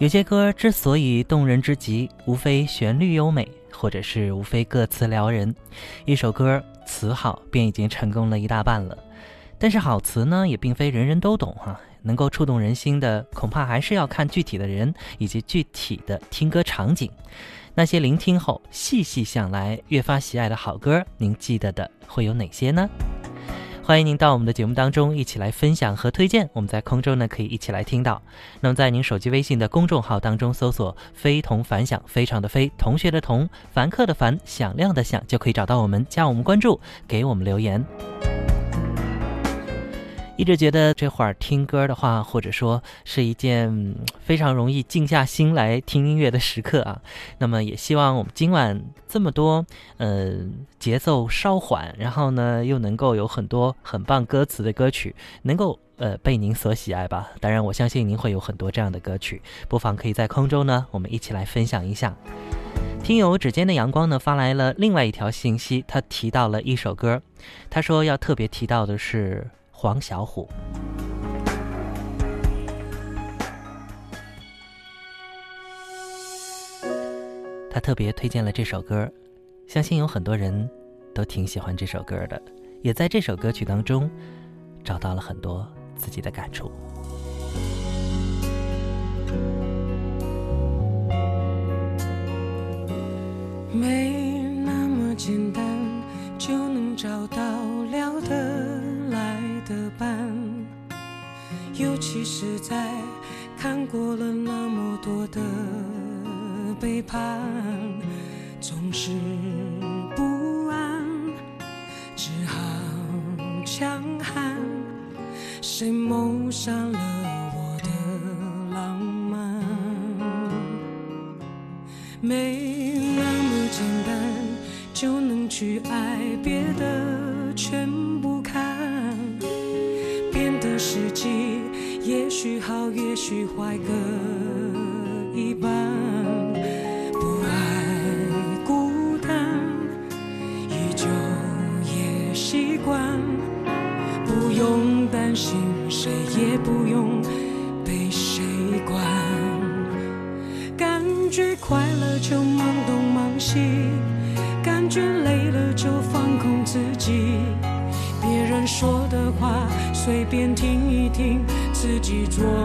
有些歌之所以动人之极，无非旋律优美，或者是无非歌词撩人。一首歌词好，便已经成功了一大半了。但是好词呢，也并非人人都懂哈。能够触动人心的，恐怕还是要看具体的人以及具体的听歌场景。那些聆听后细细想来，越发喜爱的好歌，您记得的会有哪些呢？欢迎您到我们的节目当中一起来分享和推荐，我们在空中呢可以一起来听到。那么在您手机微信的公众号当中搜索“非同凡响”，非常的非，同学的同，凡客的凡，响亮的响，就可以找到我们，加我们关注，给我们留言。一直觉得这会儿听歌的话，或者说是一件非常容易静下心来听音乐的时刻啊。那么也希望我们今晚这么多，呃，节奏稍缓，然后呢又能够有很多很棒歌词的歌曲，能够呃被您所喜爱吧。当然，我相信您会有很多这样的歌曲，不妨可以在空中呢，我们一起来分享一下。听友指尖的阳光呢发来了另外一条信息，他提到了一首歌，他说要特别提到的是。黄小琥，他特别推荐了这首歌，相信有很多人都挺喜欢这首歌的，也在这首歌曲当中找到了很多自己的感触。没那么简单就能找到。的伴，尤其是在看过了那么多的背叛，总是不安，只好强悍。谁谋杀了我的浪漫？没去怀歌。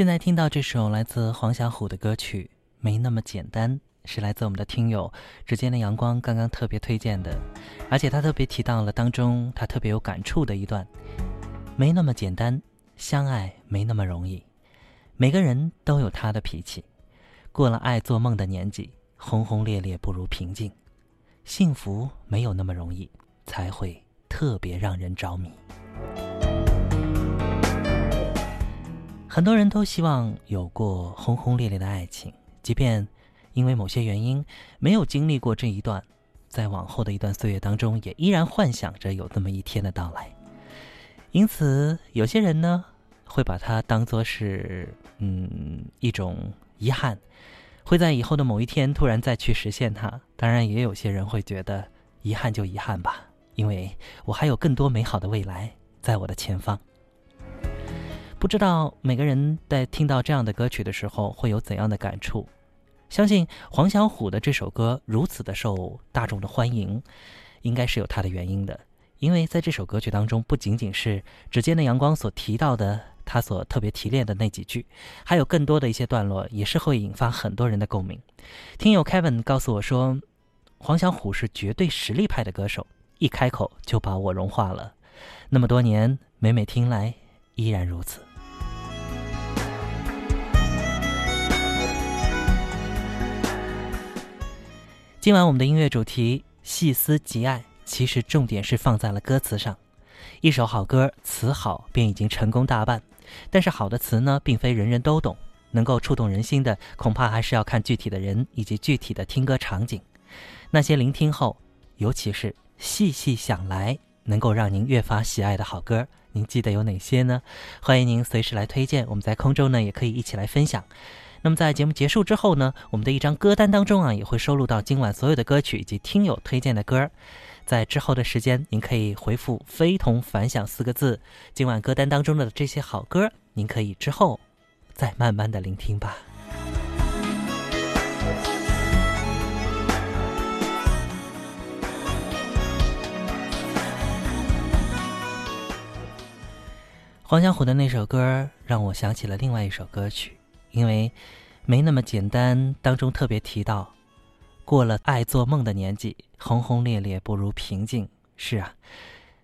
现在听到这首来自黄小琥的歌曲《没那么简单》，是来自我们的听友指尖的阳光刚刚特别推荐的，而且他特别提到了当中他特别有感触的一段：没那么简单，相爱没那么容易，每个人都有他的脾气，过了爱做梦的年纪，轰轰烈烈不如平静，幸福没有那么容易，才会特别让人着迷。很多人都希望有过轰轰烈烈的爱情，即便因为某些原因没有经历过这一段，在往后的一段岁月当中，也依然幻想着有这么一天的到来。因此，有些人呢会把它当作是嗯一种遗憾，会在以后的某一天突然再去实现它。当然，也有些人会觉得遗憾就遗憾吧，因为我还有更多美好的未来在我的前方。不知道每个人在听到这样的歌曲的时候会有怎样的感触？相信黄小琥的这首歌如此的受大众的欢迎，应该是有它的原因的。因为在这首歌曲当中，不仅仅是指尖的阳光所提到的他所特别提炼的那几句，还有更多的一些段落也是会引发很多人的共鸣。听友 Kevin 告诉我说，黄小琥是绝对实力派的歌手，一开口就把我融化了。那么多年，每每听来依然如此。今晚我们的音乐主题细思极爱，其实重点是放在了歌词上。一首好歌，词好便已经成功大半。但是好的词呢，并非人人都懂，能够触动人心的，恐怕还是要看具体的人以及具体的听歌场景。那些聆听后，尤其是细细想来，能够让您越发喜爱的好歌，您记得有哪些呢？欢迎您随时来推荐，我们在空中呢也可以一起来分享。那么在节目结束之后呢，我们的一张歌单当中啊，也会收录到今晚所有的歌曲以及听友推荐的歌。在之后的时间，您可以回复“非同凡响”四个字，今晚歌单当中的这些好歌，您可以之后再慢慢的聆听吧。黄小琥的那首歌让我想起了另外一首歌曲。因为没那么简单，当中特别提到，过了爱做梦的年纪，轰轰烈烈不如平静。是啊，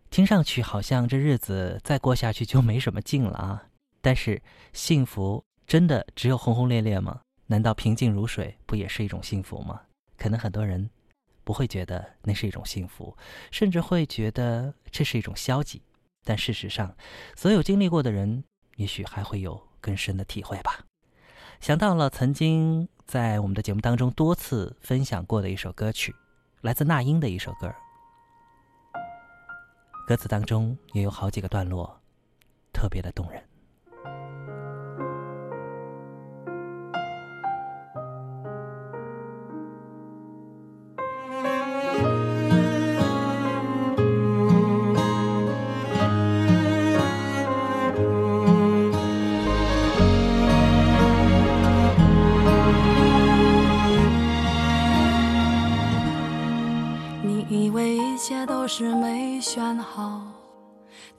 听上去好像这日子再过下去就没什么劲了啊。但是幸福真的只有轰轰烈烈吗？难道平静如水不也是一种幸福吗？可能很多人不会觉得那是一种幸福，甚至会觉得这是一种消极。但事实上，所有经历过的人，也许还会有更深的体会吧。想到了曾经在我们的节目当中多次分享过的一首歌曲，来自那英的一首歌。歌词当中也有好几个段落，特别的动人。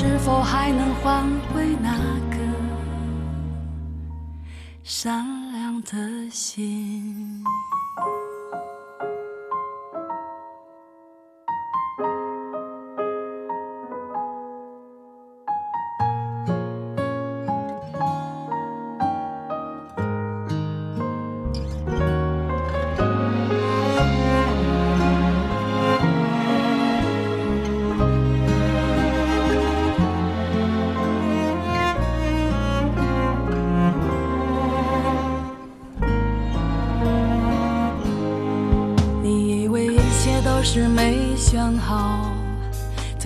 是否还能换回那颗善良的心？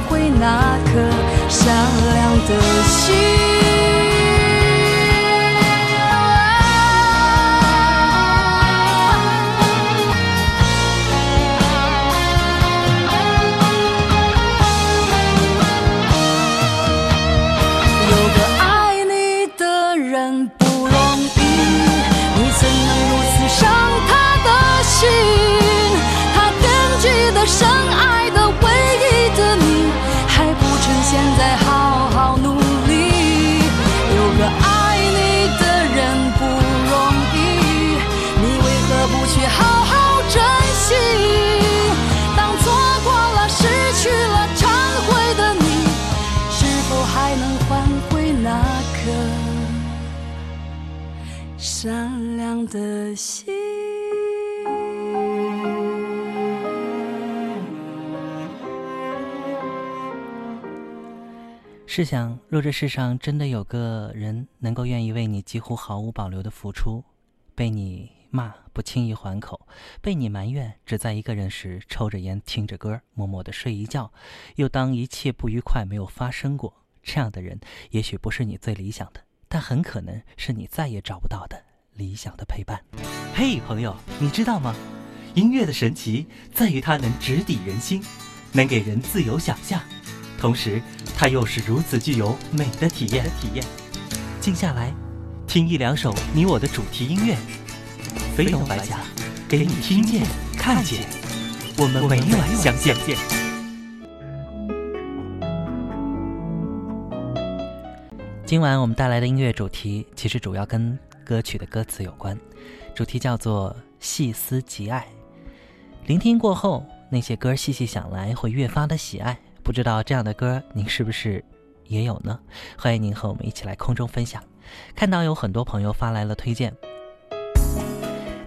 回那颗善良的心？的心。试想，若这世上真的有个人能够愿意为你几乎毫无保留的付出，被你骂不轻易还口，被你埋怨只在一个人时抽着烟听着歌默默的睡一觉，又当一切不愉快没有发生过，这样的人也许不是你最理想的，但很可能是你再也找不到的。理想的陪伴。嘿，朋友，你知道吗？音乐的神奇在于它能直抵人心，能给人自由想象，同时它又是如此具有美的体验。体验，静下来，听一两首你我的主题音乐，飞龙白甲，给你听见、看见。我们每晚相见。今晚我们带来的音乐主题，其实主要跟。歌曲的歌词有关，主题叫做“细思极爱”。聆听过后，那些歌细细想来，会越发的喜爱。不知道这样的歌您是不是也有呢？欢迎您和我们一起来空中分享。看到有很多朋友发来了推荐，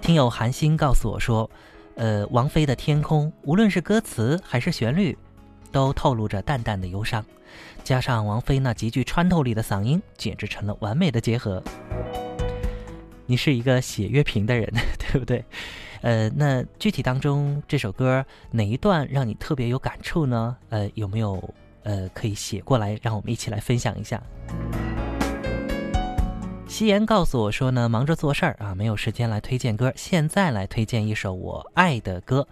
听友韩星告诉我说：“呃，王菲的《天空》，无论是歌词还是旋律，都透露着淡淡的忧伤，加上王菲那极具穿透力的嗓音，简直成了完美的结合。”你是一个写乐评的人，对不对？呃，那具体当中这首歌哪一段让你特别有感触呢？呃，有没有呃可以写过来，让我们一起来分享一下？夕颜告诉我说呢，忙着做事儿啊，没有时间来推荐歌，现在来推荐一首我爱的歌，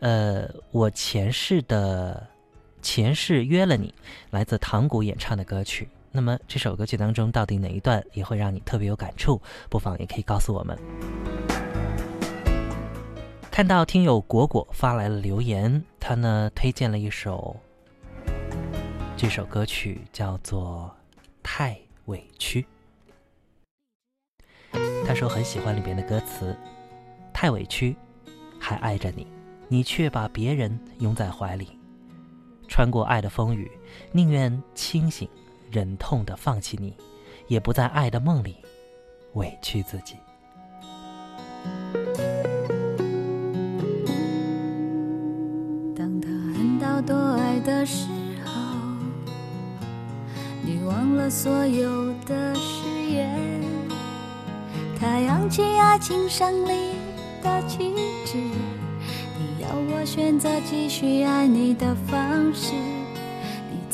呃，我前世的前世约了你，来自唐古演唱的歌曲。那么这首歌曲当中，到底哪一段也会让你特别有感触？不妨也可以告诉我们。看到听友果果发来了留言，他呢推荐了一首，这首歌曲叫做《太委屈》。他说很喜欢里边的歌词，太委屈，还爱着你，你却把别人拥在怀里，穿过爱的风雨，宁愿清醒。忍痛的放弃你，也不在爱的梦里委屈自己。当他恨到多爱的时候，你忘了所有的誓言。他扬起爱情胜利的旗帜，你要我选择继续爱你的方式。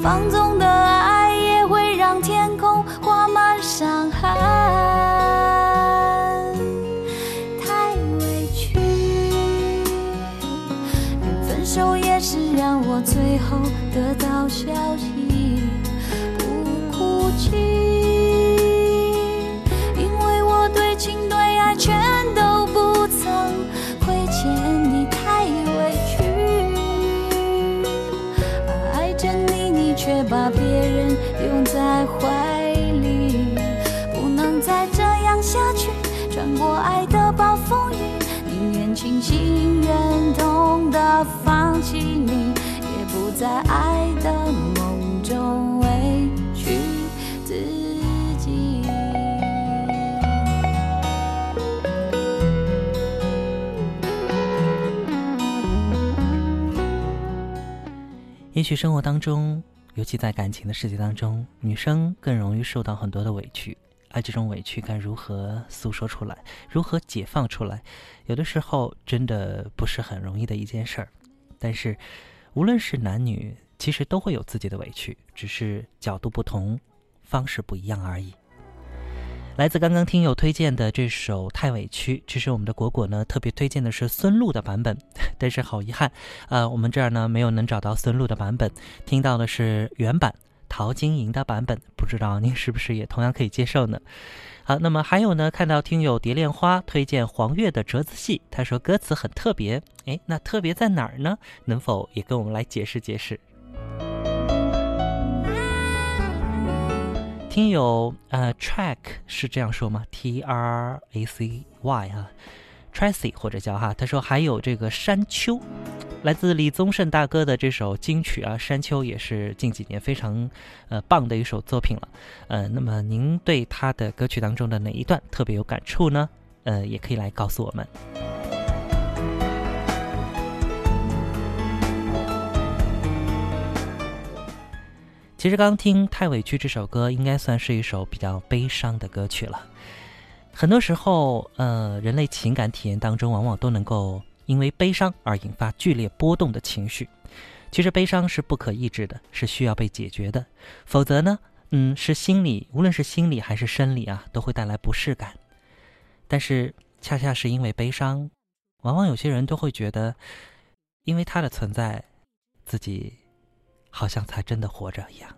放纵的爱也会让天空却把别人拥在怀里，不能再这样下去。穿过爱的暴风雨，宁愿清醒忍痛的放弃你，也不在爱的梦中委屈自己。也许生活当中，尤其在感情的世界当中，女生更容易受到很多的委屈。而这种委屈该如何诉说出来，如何解放出来，有的时候真的不是很容易的一件事儿。但是，无论是男女，其实都会有自己的委屈，只是角度不同，方式不一样而已。来自刚刚听友推荐的这首《太委屈》，其实我们的果果呢特别推荐的是孙露的版本，但是好遗憾，呃，我们这儿呢没有能找到孙露的版本，听到的是原版。陶晶莹的版本，不知道您是不是也同样可以接受呢？好，那么还有呢，看到听友蝶恋花推荐黄月的折子戏，他说歌词很特别，哎，那特别在哪儿呢？能否也跟我们来解释解释？听友呃，track 是这样说吗？T R A C Y 啊，Tracy 或者叫哈，他说还有这个山丘。来自李宗盛大哥的这首金曲啊，《山丘》也是近几年非常，呃棒的一首作品了。呃，那么您对他的歌曲当中的哪一段特别有感触呢？呃，也可以来告诉我们。其实刚听《太委屈》这首歌，应该算是一首比较悲伤的歌曲了。很多时候，呃，人类情感体验当中，往往都能够。因为悲伤而引发剧烈波动的情绪，其实悲伤是不可抑制的，是需要被解决的。否则呢，嗯，是心理，无论是心理还是生理啊，都会带来不适感。但是恰恰是因为悲伤，往往有些人都会觉得，因为它的存在，自己好像才真的活着一样。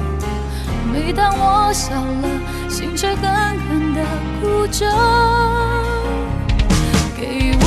每当我笑了，心却狠狠地哭着。给我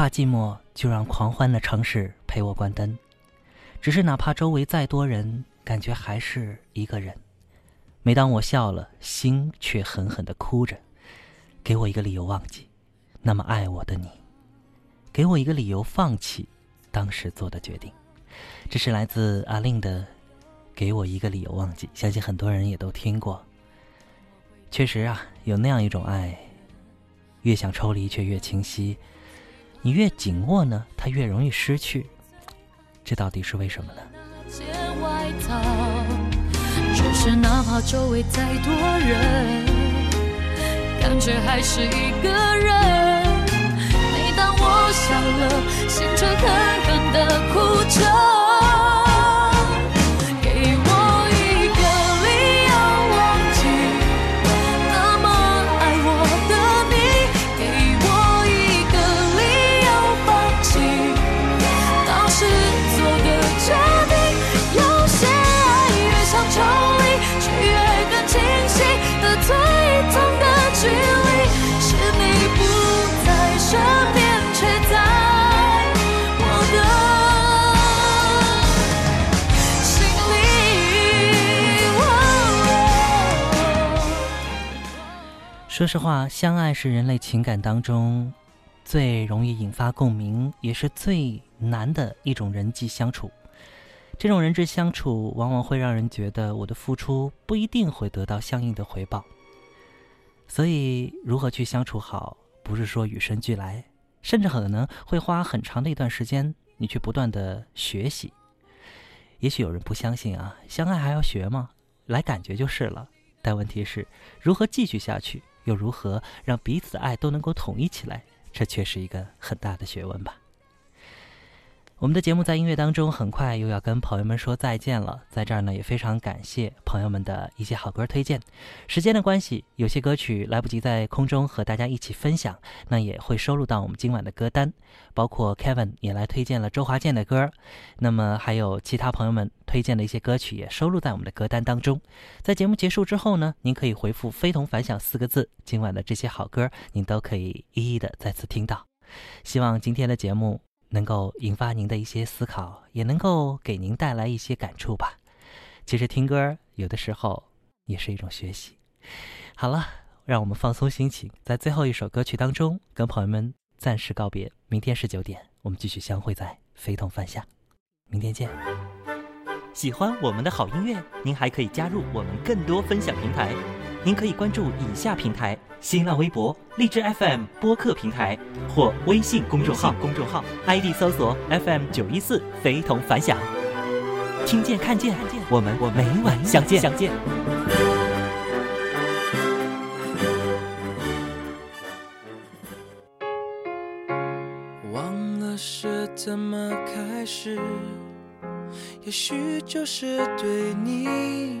怕寂寞，就让狂欢的城市陪我关灯。只是哪怕周围再多人，感觉还是一个人。每当我笑了，心却狠狠的哭着。给我一个理由忘记，那么爱我的你。给我一个理由放弃，当时做的决定。这是来自阿令的《给我一个理由忘记》，相信很多人也都听过。确实啊，有那样一种爱，越想抽离却越清晰。你越紧握呢，它越容易失去，这到底是为什么呢？只是哪怕周围再多人，感觉还是一个人。每当我笑了，心却狠狠的哭着。说实话，相爱是人类情感当中最容易引发共鸣，也是最难的一种人际相处。这种人际相处往往会让人觉得我的付出不一定会得到相应的回报。所以，如何去相处好，不是说与生俱来，甚至可能会花很长的一段时间，你去不断的学习。也许有人不相信啊，相爱还要学吗？来感觉就是了。但问题是，如何继续下去？又如何让彼此的爱都能够统一起来？这却是一个很大的学问吧。我们的节目在音乐当中很快又要跟朋友们说再见了，在这儿呢也非常感谢朋友们的一些好歌推荐。时间的关系，有些歌曲来不及在空中和大家一起分享，那也会收录到我们今晚的歌单。包括 Kevin 也来推荐了周华健的歌，那么还有其他朋友们推荐的一些歌曲也收录在我们的歌单当中。在节目结束之后呢，您可以回复“非同凡响”四个字，今晚的这些好歌您都可以一一的再次听到。希望今天的节目。能够引发您的一些思考，也能够给您带来一些感触吧。其实听歌有的时候也是一种学习。好了，让我们放松心情，在最后一首歌曲当中跟朋友们暂时告别。明天十九点，我们继续相会在非同凡响。明天见。喜欢我们的好音乐，您还可以加入我们更多分享平台。您可以关注以下平台：新浪微博、荔枝 FM 播客平台或微信公众号。公众号 ID 搜索 FM 九一四，非同凡响。听见看见，我们我每晚相见相见。忘了是怎么开始，也许就是对你。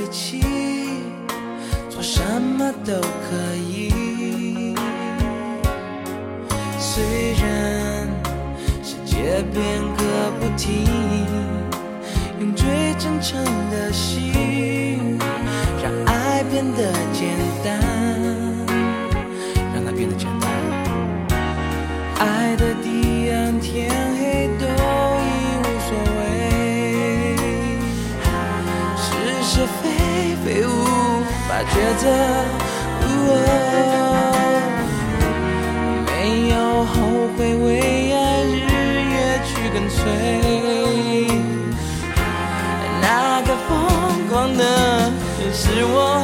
一起，做什么都可以。虽然世界变个不停，用最真诚的心，让爱变得简单，他觉得。没有后悔，为爱日夜去跟随。那个疯狂的是我。